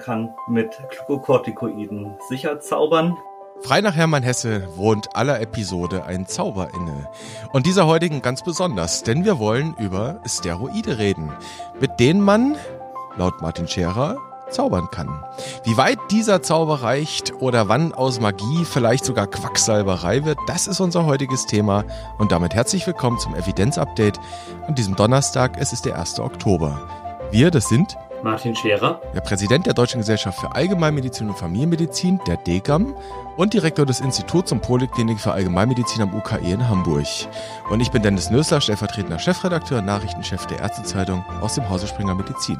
kann mit Glukokortikoiden sicher zaubern. Frei nach Hermann Hesse wohnt aller Episode ein Zauber inne. Und dieser heutigen ganz besonders, denn wir wollen über Steroide reden, mit denen man, laut Martin Scherer, zaubern kann. Wie weit dieser Zauber reicht oder wann aus Magie vielleicht sogar Quacksalberei wird, das ist unser heutiges Thema. Und damit herzlich willkommen zum Evidenz-Update an diesem Donnerstag. Es ist der 1. Oktober. Wir, das sind Martin Scherer, der Präsident der Deutschen Gesellschaft für Allgemeinmedizin und Familienmedizin, der DGAM, und Direktor des Instituts und Poliklinik für Allgemeinmedizin am UKE in Hamburg. Und ich bin Dennis Nösler, stellvertretender Chefredakteur und Nachrichtenchef der Ärztezeitung aus dem Hause Springer Medizin.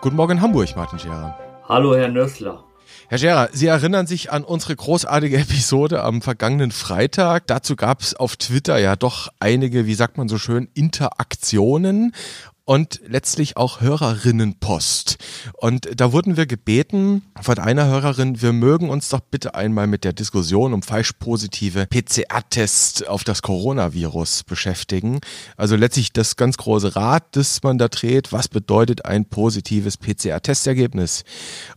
Guten Morgen in Hamburg, Martin Scherer. Hallo, Herr Nösler. Herr Scherer, Sie erinnern sich an unsere großartige Episode am vergangenen Freitag. Dazu gab es auf Twitter ja doch einige, wie sagt man so schön, Interaktionen und letztlich auch Hörerinnenpost. Und da wurden wir gebeten von einer Hörerin, wir mögen uns doch bitte einmal mit der Diskussion um falsch positive PCR-Tests auf das Coronavirus beschäftigen. Also letztlich das ganz große Rad, das man da dreht. Was bedeutet ein positives PCR-Testergebnis?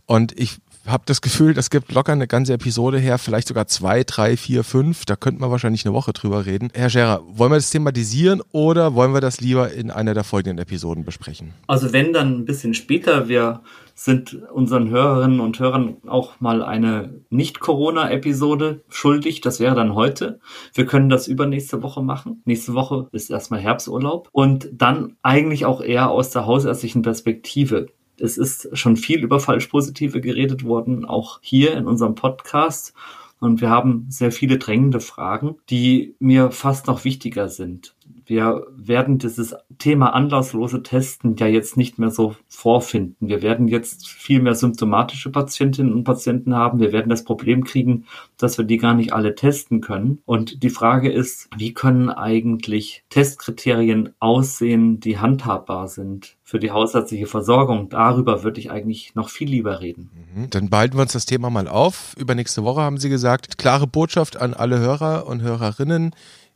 Und ich habe das Gefühl, das gibt locker eine ganze Episode her, vielleicht sogar zwei, drei, vier, fünf. Da könnten wir wahrscheinlich eine Woche drüber reden. Herr Scherer, wollen wir das thematisieren oder wollen wir das lieber in einer der folgenden Episoden besprechen? Also wenn dann ein bisschen später, wir sind unseren Hörerinnen und Hörern auch mal eine Nicht-Corona-Episode schuldig. Das wäre dann heute. Wir können das übernächste Woche machen. Nächste Woche ist erstmal Herbsturlaub. Und dann eigentlich auch eher aus der hausärztlichen Perspektive. Es ist schon viel über Falschpositive geredet worden, auch hier in unserem Podcast. Und wir haben sehr viele drängende Fragen, die mir fast noch wichtiger sind. Wir werden dieses Thema anlasslose Testen ja jetzt nicht mehr so vorfinden. Wir werden jetzt viel mehr symptomatische Patientinnen und Patienten haben. Wir werden das Problem kriegen, dass wir die gar nicht alle testen können. Und die Frage ist, wie können eigentlich Testkriterien aussehen, die handhabbar sind für die hausärztliche Versorgung? Darüber würde ich eigentlich noch viel lieber reden. Mhm. Dann behalten wir uns das Thema mal auf. Übernächste Woche haben Sie gesagt, klare Botschaft an alle Hörer und Hörerinnen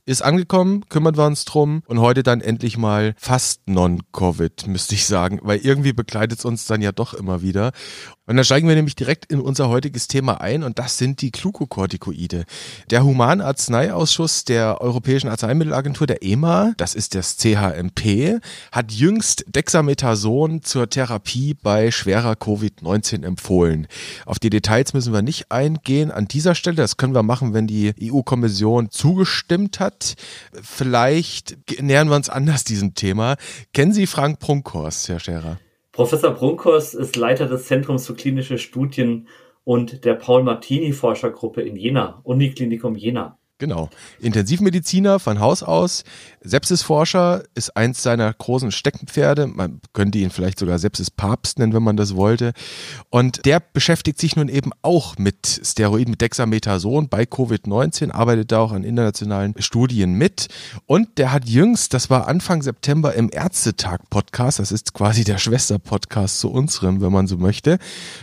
ist angekommen, kümmern wir uns drum und heute dann endlich mal fast non-Covid, müsste ich sagen, weil irgendwie begleitet es uns dann ja doch immer wieder. Und dann steigen wir nämlich direkt in unser heutiges Thema ein und das sind die Glukokortikoide. Der Humanarzneiausschuss der Europäischen Arzneimittelagentur, der EMA, das ist das CHMP, hat jüngst Dexamethason zur Therapie bei schwerer Covid-19 empfohlen. Auf die Details müssen wir nicht eingehen an dieser Stelle. Das können wir machen, wenn die EU-Kommission zugestimmt hat. Vielleicht nähern wir uns anders diesem Thema. Kennen Sie Frank Prunkhorst, Herr Scherer? Professor Brunkos ist Leiter des Zentrums für klinische Studien und der Paul-Martini-Forschergruppe in Jena, Uniklinikum Jena. Genau. Intensivmediziner von Haus aus, Sepsisforscher ist eins seiner großen Steckenpferde. Man könnte ihn vielleicht sogar Sepsispapst nennen, wenn man das wollte. Und der beschäftigt sich nun eben auch mit Steroiden, mit Dexamethason bei Covid-19, arbeitet da auch an internationalen Studien mit. Und der hat jüngst, das war Anfang September im Ärztetag-Podcast, das ist quasi der Schwester-Podcast zu unserem, wenn man so möchte,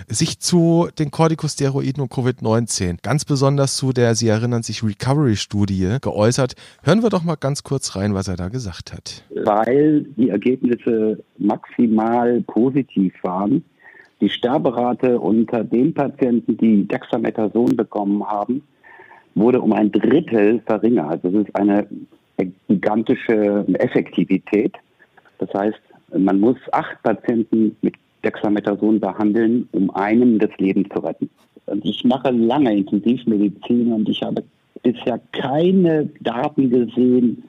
sich zu den Corticosteroiden und Covid-19, ganz besonders zu der, Sie erinnern sich, Recovery Discovery-Studie geäußert. Hören wir doch mal ganz kurz rein, was er da gesagt hat. Weil die Ergebnisse maximal positiv waren. Die Sterberate unter den Patienten, die Dexamethason bekommen haben, wurde um ein Drittel verringert. Das ist eine gigantische Effektivität. Das heißt, man muss acht Patienten mit Dexamethason behandeln, um einem das Leben zu retten. Und ich mache lange Intensivmedizin und ich habe bisher keine Daten gesehen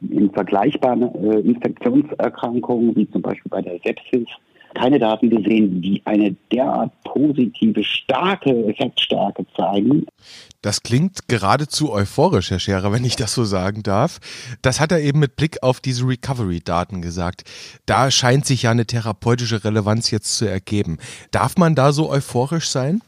in vergleichbaren äh, Infektionserkrankungen, wie zum Beispiel bei der Sepsis, keine Daten gesehen, die eine derart positive, starke Effektstärke zeigen. Das klingt geradezu euphorisch, Herr Scherer, wenn ich das so sagen darf. Das hat er eben mit Blick auf diese Recovery-Daten gesagt. Da scheint sich ja eine therapeutische Relevanz jetzt zu ergeben. Darf man da so euphorisch sein?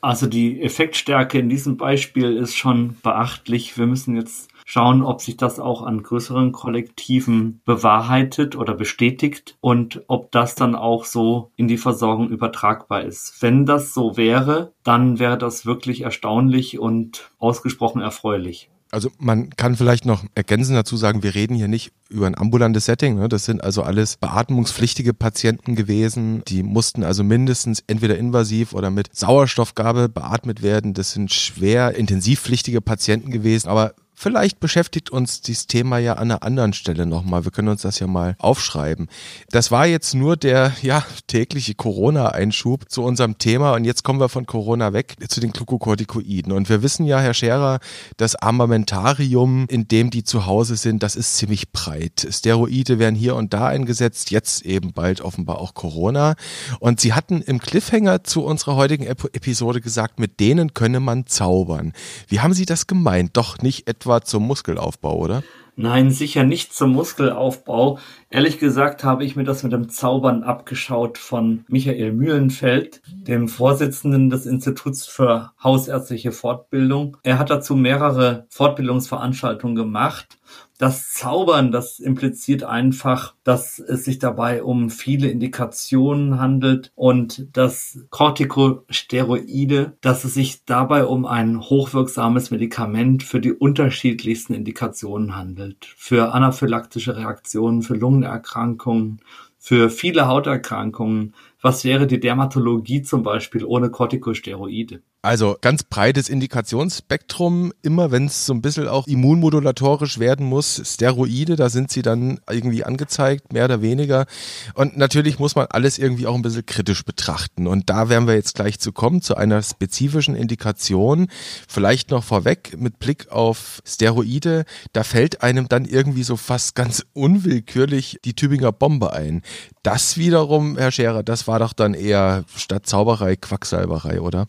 Also die Effektstärke in diesem Beispiel ist schon beachtlich. Wir müssen jetzt schauen, ob sich das auch an größeren Kollektiven bewahrheitet oder bestätigt und ob das dann auch so in die Versorgung übertragbar ist. Wenn das so wäre, dann wäre das wirklich erstaunlich und ausgesprochen erfreulich. Also man kann vielleicht noch ergänzen dazu sagen, wir reden hier nicht über ein ambulantes Setting. Ne? Das sind also alles beatmungspflichtige Patienten gewesen. Die mussten also mindestens entweder invasiv oder mit Sauerstoffgabe beatmet werden. Das sind schwer intensivpflichtige Patienten gewesen. Aber Vielleicht beschäftigt uns dieses Thema ja an einer anderen Stelle nochmal. Wir können uns das ja mal aufschreiben. Das war jetzt nur der ja, tägliche Corona-Einschub zu unserem Thema und jetzt kommen wir von Corona weg zu den Glukokortikoiden. Und wir wissen ja, Herr Scherer, das Armamentarium, in dem die zu Hause sind, das ist ziemlich breit. Steroide werden hier und da eingesetzt, jetzt eben bald offenbar auch Corona. Und Sie hatten im Cliffhanger zu unserer heutigen Episode gesagt, mit denen könne man zaubern. Wie haben Sie das gemeint? Doch nicht etwa etwa zum Muskelaufbau, oder? Nein, sicher nicht zum Muskelaufbau. Ehrlich gesagt habe ich mir das mit dem Zaubern abgeschaut von Michael Mühlenfeld, dem Vorsitzenden des Instituts für Hausärztliche Fortbildung. Er hat dazu mehrere Fortbildungsveranstaltungen gemacht das Zaubern, das impliziert einfach, dass es sich dabei um viele Indikationen handelt und das Corticosteroide, dass es sich dabei um ein hochwirksames Medikament für die unterschiedlichsten Indikationen handelt. Für anaphylaktische Reaktionen, für Lungenerkrankungen, für viele Hauterkrankungen. Was wäre die Dermatologie zum Beispiel ohne Corticosteroide? Also ganz breites Indikationsspektrum, immer wenn es so ein bisschen auch immunmodulatorisch werden muss, Steroide, da sind sie dann irgendwie angezeigt, mehr oder weniger. Und natürlich muss man alles irgendwie auch ein bisschen kritisch betrachten. Und da werden wir jetzt gleich zu kommen, zu einer spezifischen Indikation. Vielleicht noch vorweg mit Blick auf Steroide, da fällt einem dann irgendwie so fast ganz unwillkürlich die Tübinger Bombe ein. Das wiederum, Herr Scherer, das war doch dann eher statt Zauberei Quacksalberei, oder?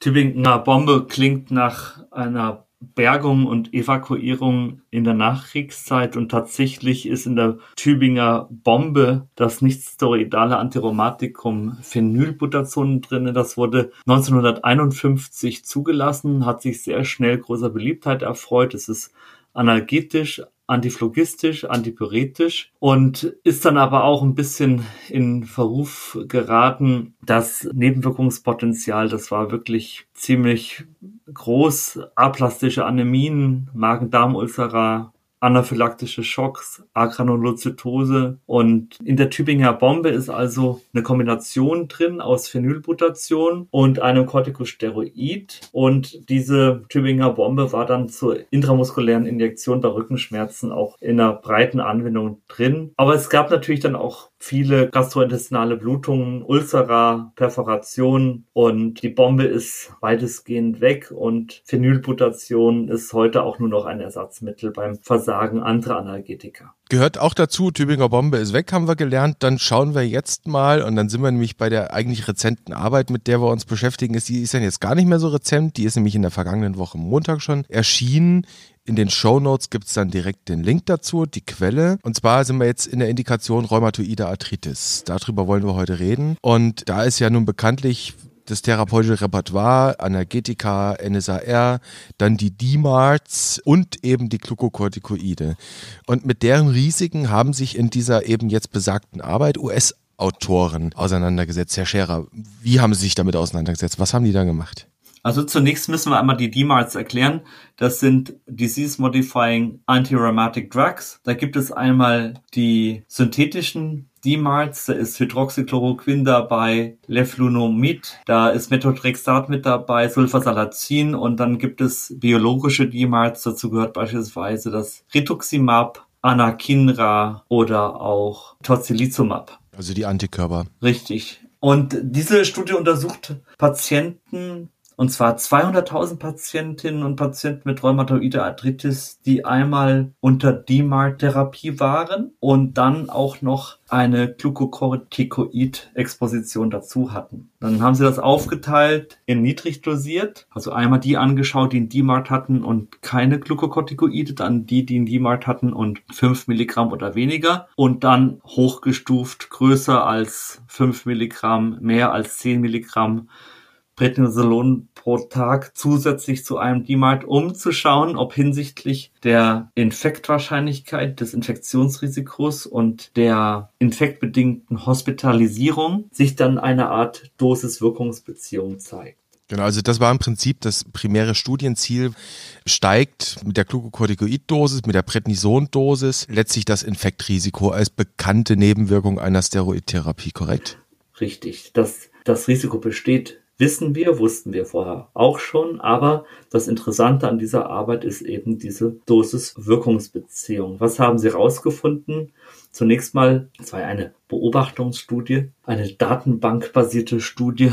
Tübinger Bombe klingt nach einer Bergung und Evakuierung in der Nachkriegszeit und tatsächlich ist in der Tübinger Bombe das nicht-steroidale Antiromatikum Phenylbutazon drin. Das wurde 1951 zugelassen, hat sich sehr schnell großer Beliebtheit erfreut. Es ist analgetisch, antiphlogistisch, antipyretisch und ist dann aber auch ein bisschen in Verruf geraten. Das Nebenwirkungspotenzial, das war wirklich ziemlich groß. Aplastische Anämien, Magen-Darm-Ulcera, anaphylaktische Schocks, Agranulozytose und in der Tübinger Bombe ist also eine Kombination drin aus Phenylbutation und einem Corticosteroid und diese Tübinger Bombe war dann zur intramuskulären Injektion bei Rückenschmerzen auch in einer breiten Anwendung drin. Aber es gab natürlich dann auch viele gastrointestinale Blutungen, Ulcera, Perforation und die Bombe ist weitestgehend weg und Phenylbutation ist heute auch nur noch ein Ersatzmittel beim Versagen anderer Analgetika. Gehört auch dazu, Tübinger Bombe ist weg, haben wir gelernt. Dann schauen wir jetzt mal, und dann sind wir nämlich bei der eigentlich rezenten Arbeit, mit der wir uns beschäftigen. Ist, die ist dann jetzt gar nicht mehr so rezent, die ist nämlich in der vergangenen Woche Montag schon erschienen. In den Show Notes gibt es dann direkt den Link dazu, die Quelle. Und zwar sind wir jetzt in der Indikation Rheumatoide Arthritis. Darüber wollen wir heute reden. Und da ist ja nun bekanntlich das therapeutische Repertoire, Analgetika, NSAR, dann die DMARDs und eben die Glukokortikoide. Und mit deren Risiken haben sich in dieser eben jetzt besagten Arbeit US Autoren auseinandergesetzt. Herr Scherer, wie haben Sie sich damit auseinandergesetzt? Was haben die da gemacht? Also zunächst müssen wir einmal die DMARDs erklären. Das sind Disease Modifying Antirheumatic Drugs. Da gibt es einmal die synthetischen Da ist Hydroxychloroquin dabei, Leflunomid, da ist Methotrexat mit dabei, Sulfasalazin und dann gibt es biologische DMARDs, dazu gehört beispielsweise das Rituximab, Anakinra oder auch Tocilizumab. Also die Antikörper. Richtig. Und diese Studie untersucht Patienten und zwar 200.000 Patientinnen und Patienten mit rheumatoide Arthritis, die einmal unter DMARD-Therapie waren und dann auch noch eine Glucocorticoid-Exposition dazu hatten. Dann haben sie das aufgeteilt in niedrig dosiert, also einmal die angeschaut, die einen DMARD hatten und keine Glucocorticoide, dann die, die einen DMARD hatten und 5 Milligramm oder weniger und dann hochgestuft größer als 5 Milligramm, mehr als 10 Milligramm Prednisolon pro Tag zusätzlich zu einem DMARD, um zu schauen, ob hinsichtlich der Infektwahrscheinlichkeit, des Infektionsrisikos und der infektbedingten Hospitalisierung sich dann eine Art Dosis-Wirkungsbeziehung zeigt. Genau, also das war im Prinzip das primäre Studienziel, steigt mit der Glucocorticoid-Dosis, mit der Prednison-Dosis letztlich das Infektrisiko als bekannte Nebenwirkung einer Steroidtherapie, korrekt? Richtig. Dass das Risiko besteht, wissen wir, wussten wir vorher auch schon, aber das Interessante an dieser Arbeit ist eben diese Dosis-Wirkungsbeziehung. Was haben Sie herausgefunden? Zunächst mal, es war eine Beobachtungsstudie, eine datenbankbasierte Studie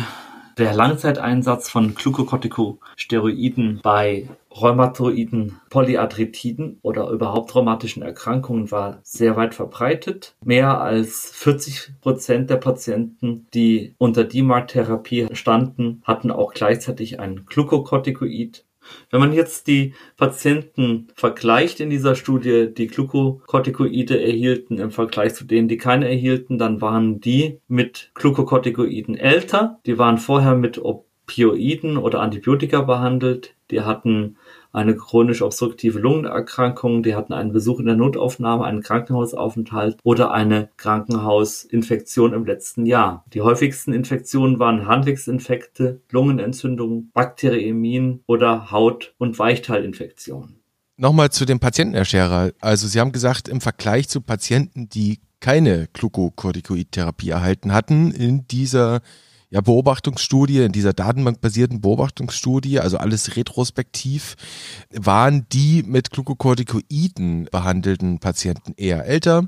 der Langzeiteinsatz von Glucocorticosteroiden bei rheumatoiden Polyarthritiden oder überhaupt rheumatischen Erkrankungen war sehr weit verbreitet. Mehr als 40 Prozent der Patienten, die unter DMARD-Therapie standen, hatten auch gleichzeitig ein Glucocorticoid wenn man jetzt die Patienten vergleicht in dieser Studie, die Glucocorticoide erhielten im Vergleich zu denen, die keine erhielten, dann waren die mit Glucocorticoiden älter. Die waren vorher mit Opioiden oder Antibiotika behandelt. Die hatten eine chronisch obstruktive Lungenerkrankung, die hatten einen Besuch in der Notaufnahme, einen Krankenhausaufenthalt oder eine Krankenhausinfektion im letzten Jahr. Die häufigsten Infektionen waren Harnwegsinfekte, Lungenentzündungen, Bakteriämien oder Haut- und Weichteilinfektionen. Nochmal zu dem Patienten, Herr Scherer. Also Sie haben gesagt, im Vergleich zu Patienten, die keine Glucocorticoid-Therapie erhalten hatten, in dieser ja, Beobachtungsstudie, in dieser datenbankbasierten Beobachtungsstudie, also alles retrospektiv, waren die mit Glucocorticoiden behandelten Patienten eher älter,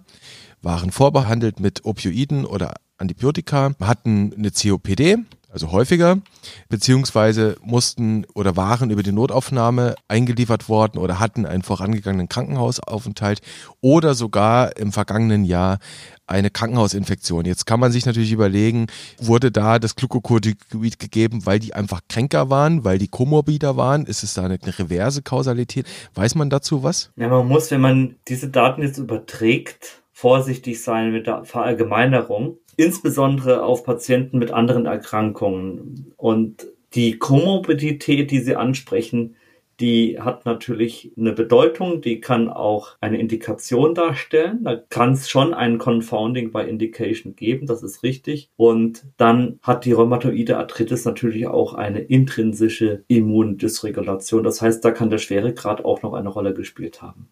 waren vorbehandelt mit Opioiden oder Antibiotika, hatten eine COPD, also häufiger, beziehungsweise mussten oder waren über die Notaufnahme eingeliefert worden oder hatten einen vorangegangenen Krankenhausaufenthalt oder sogar im vergangenen Jahr eine Krankenhausinfektion. Jetzt kann man sich natürlich überlegen, wurde da das Glucocorticoid gegeben, weil die einfach kränker waren, weil die komorbider waren? Ist es da eine, eine reverse Kausalität? Weiß man dazu was? Ja, man muss, wenn man diese Daten jetzt überträgt, vorsichtig sein mit der Verallgemeinerung insbesondere auf Patienten mit anderen Erkrankungen. Und die Komorbidität, die Sie ansprechen, die hat natürlich eine Bedeutung, die kann auch eine Indikation darstellen. Da kann es schon ein Confounding by Indication geben, das ist richtig. Und dann hat die rheumatoide Arthritis natürlich auch eine intrinsische Immundysregulation. Das heißt, da kann der Schweregrad auch noch eine Rolle gespielt haben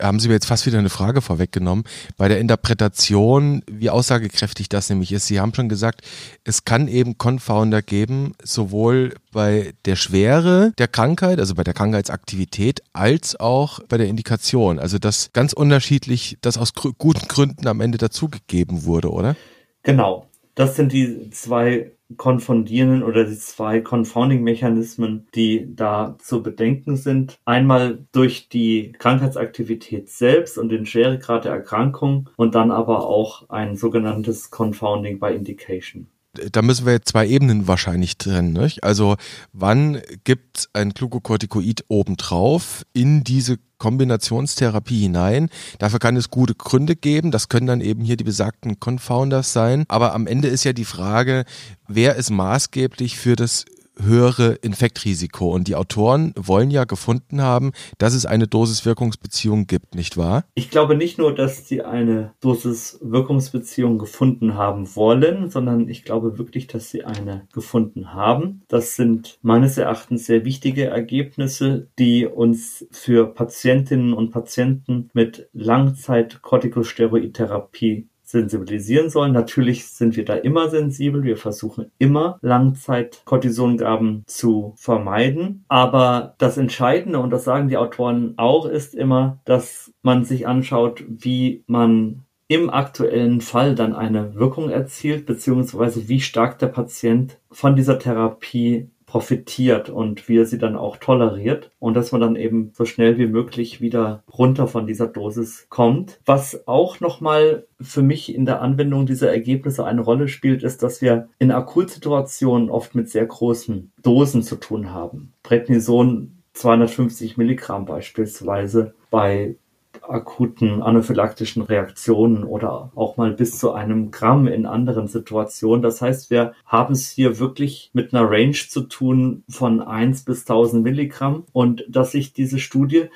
haben Sie mir jetzt fast wieder eine Frage vorweggenommen. Bei der Interpretation, wie aussagekräftig das nämlich ist. Sie haben schon gesagt, es kann eben Confounder geben, sowohl bei der Schwere der Krankheit, also bei der Krankheitsaktivität, als auch bei der Indikation. Also dass ganz unterschiedlich das aus guten Gründen am Ende dazugegeben wurde, oder? Genau. Das sind die zwei konfundierenden oder die zwei Confounding-Mechanismen, die da zu bedenken sind. Einmal durch die Krankheitsaktivität selbst und den Schweregrad der Erkrankung und dann aber auch ein sogenanntes Confounding by Indication da müssen wir jetzt zwei Ebenen wahrscheinlich trennen. Nicht? Also wann gibt ein Glucocorticoid obendrauf in diese Kombinationstherapie hinein. Dafür kann es gute Gründe geben. Das können dann eben hier die besagten Confounders sein. Aber am Ende ist ja die Frage, wer ist maßgeblich für das höhere Infektrisiko. Und die Autoren wollen ja gefunden haben, dass es eine Dosis-Wirkungsbeziehung gibt, nicht wahr? Ich glaube nicht nur, dass sie eine Dosis-Wirkungsbeziehung gefunden haben wollen, sondern ich glaube wirklich, dass sie eine gefunden haben. Das sind meines Erachtens sehr wichtige Ergebnisse, die uns für Patientinnen und Patienten mit Langzeit-Corticosteroidtherapie sensibilisieren sollen. Natürlich sind wir da immer sensibel. Wir versuchen immer Langzeit-Cortisongaben zu vermeiden. Aber das Entscheidende, und das sagen die Autoren auch, ist immer, dass man sich anschaut, wie man im aktuellen Fall dann eine Wirkung erzielt, beziehungsweise wie stark der Patient von dieser Therapie profitiert und wie er sie dann auch toleriert und dass man dann eben so schnell wie möglich wieder runter von dieser Dosis kommt. Was auch nochmal für mich in der Anwendung dieser Ergebnisse eine Rolle spielt, ist, dass wir in Akutsituationen oft mit sehr großen Dosen zu tun haben. Prednison 250 Milligramm beispielsweise bei akuten anaphylaktischen Reaktionen oder auch mal bis zu einem Gramm in anderen Situationen. Das heißt, wir haben es hier wirklich mit einer Range zu tun von 1 bis 1000 Milligramm und dass sich diese Studie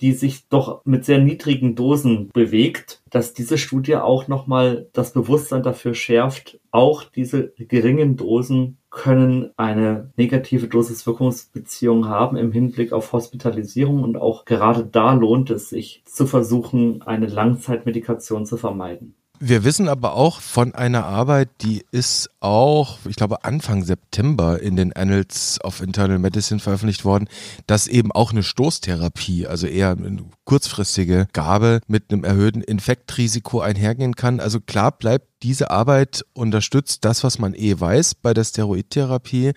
die sich doch mit sehr niedrigen Dosen bewegt, dass diese Studie auch nochmal das Bewusstsein dafür schärft, auch diese geringen Dosen können eine negative Dosis-Wirkungsbeziehung haben im Hinblick auf Hospitalisierung und auch gerade da lohnt es sich zu versuchen, eine Langzeitmedikation zu vermeiden. Wir wissen aber auch von einer Arbeit, die ist auch, ich glaube, Anfang September in den Annals of Internal Medicine veröffentlicht worden, dass eben auch eine Stoßtherapie, also eher eine kurzfristige Gabe mit einem erhöhten Infektrisiko einhergehen kann. Also klar bleibt diese Arbeit unterstützt das, was man eh weiß bei der Steroidtherapie.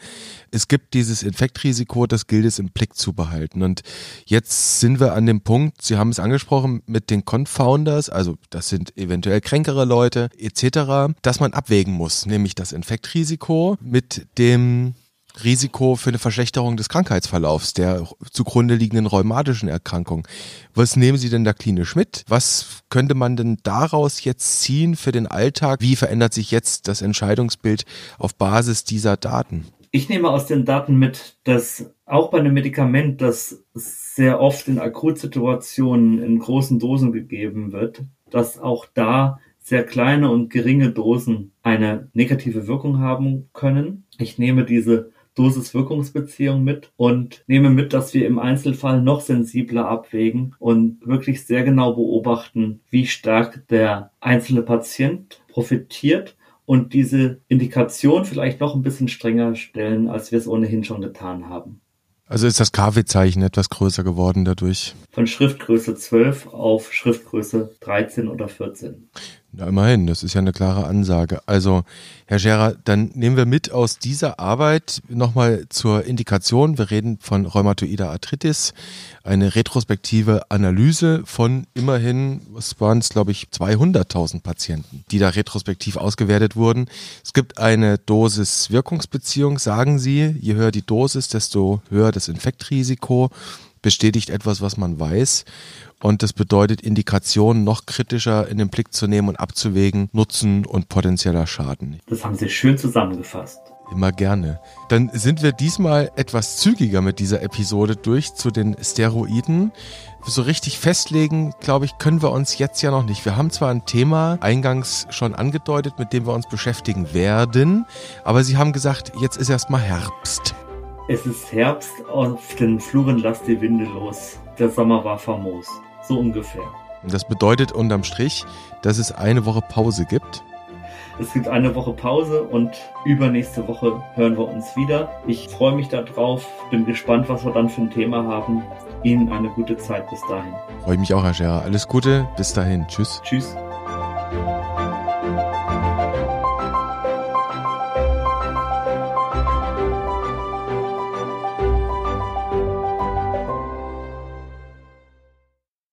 Es gibt dieses Infektrisiko, das gilt es im Blick zu behalten. Und jetzt sind wir an dem Punkt, Sie haben es angesprochen, mit den Confounders, also das sind eventuell kränkere Leute etc., dass man abwägen muss, nämlich das Infektrisiko mit dem Risiko für eine Verschlechterung des Krankheitsverlaufs der zugrunde liegenden rheumatischen Erkrankung. Was nehmen Sie denn da klinisch mit? Was könnte man denn daraus jetzt ziehen für den Alltag? Wie verändert sich jetzt das Entscheidungsbild auf Basis dieser Daten? Ich nehme aus den Daten mit, dass auch bei einem Medikament, das sehr oft in Akutsituationen in großen Dosen gegeben wird, dass auch da sehr kleine und geringe Dosen eine negative Wirkung haben können. Ich nehme diese Dosis-Wirkungsbeziehung mit und nehme mit, dass wir im Einzelfall noch sensibler abwägen und wirklich sehr genau beobachten, wie stark der einzelne Patient profitiert und diese Indikation vielleicht noch ein bisschen strenger stellen, als wir es ohnehin schon getan haben. Also ist das KW-Zeichen etwas größer geworden dadurch? Von Schriftgröße 12 auf Schriftgröße 13 oder 14. Na, immerhin, das ist ja eine klare Ansage. Also, Herr Scherer, dann nehmen wir mit aus dieser Arbeit nochmal zur Indikation. Wir reden von rheumatoider Arthritis, eine retrospektive Analyse von immerhin, was waren es, glaube ich, 200.000 Patienten, die da retrospektiv ausgewertet wurden. Es gibt eine Dosis-Wirkungsbeziehung, sagen Sie. Je höher die Dosis, desto höher das Infektrisiko bestätigt etwas, was man weiß. Und das bedeutet, Indikationen noch kritischer in den Blick zu nehmen und abzuwägen, Nutzen und potenzieller Schaden. Das haben Sie schön zusammengefasst. Immer gerne. Dann sind wir diesmal etwas zügiger mit dieser Episode durch zu den Steroiden. So richtig festlegen, glaube ich, können wir uns jetzt ja noch nicht. Wir haben zwar ein Thema eingangs schon angedeutet, mit dem wir uns beschäftigen werden, aber Sie haben gesagt, jetzt ist erstmal Herbst. Es ist Herbst, auf den Fluren lasst die Winde los. Der Sommer war famos. So ungefähr. Das bedeutet unterm Strich, dass es eine Woche Pause gibt. Es gibt eine Woche Pause und übernächste Woche hören wir uns wieder. Ich freue mich darauf, bin gespannt, was wir dann für ein Thema haben. Ihnen eine gute Zeit bis dahin. Freue mich auch, Herr Scherer. Alles Gute, bis dahin. Tschüss. Tschüss.